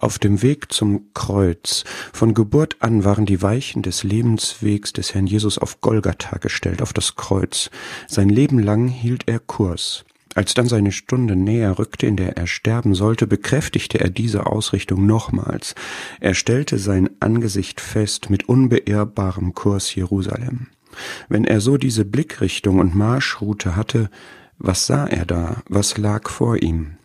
Auf dem Weg zum Kreuz, von Geburt an waren die Weichen des Lebenswegs des Herrn Jesus auf Golgatha gestellt, auf das Kreuz. Sein Leben lang hielt er Kurs. Als dann seine Stunde näher rückte, in der er sterben sollte, bekräftigte er diese Ausrichtung nochmals. Er stellte sein Angesicht fest mit unbeirrbarem Kurs Jerusalem. Wenn er so diese Blickrichtung und Marschroute hatte, was sah er da, was lag vor ihm?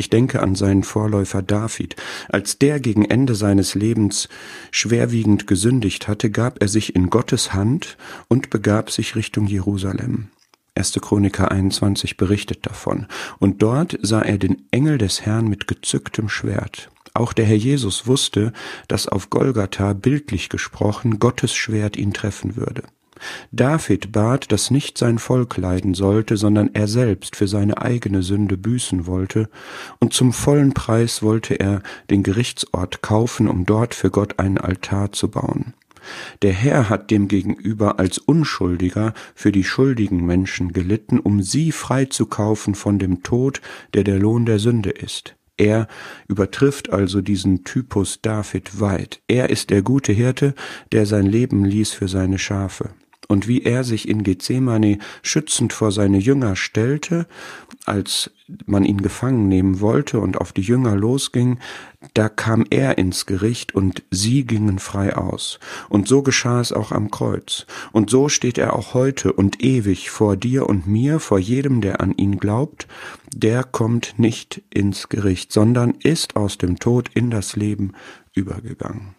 Ich denke an seinen Vorläufer David. Als der gegen Ende seines Lebens schwerwiegend gesündigt hatte, gab er sich in Gottes Hand und begab sich Richtung Jerusalem. 1. Chroniker 21 berichtet davon. Und dort sah er den Engel des Herrn mit gezücktem Schwert. Auch der Herr Jesus wusste, dass auf Golgatha bildlich gesprochen Gottes Schwert ihn treffen würde. David bat, dass nicht sein Volk leiden sollte, sondern er selbst für seine eigene Sünde büßen wollte, und zum vollen Preis wollte er den Gerichtsort kaufen, um dort für Gott einen Altar zu bauen. Der Herr hat demgegenüber als Unschuldiger für die schuldigen Menschen gelitten, um sie freizukaufen von dem Tod, der der Lohn der Sünde ist. Er übertrifft also diesen Typus David weit. Er ist der gute Hirte, der sein Leben ließ für seine Schafe und wie er sich in Gethsemane schützend vor seine Jünger stellte, als man ihn gefangen nehmen wollte und auf die Jünger losging, da kam er ins Gericht und sie gingen frei aus. Und so geschah es auch am Kreuz. Und so steht er auch heute und ewig vor dir und mir, vor jedem, der an ihn glaubt, der kommt nicht ins Gericht, sondern ist aus dem Tod in das Leben übergegangen.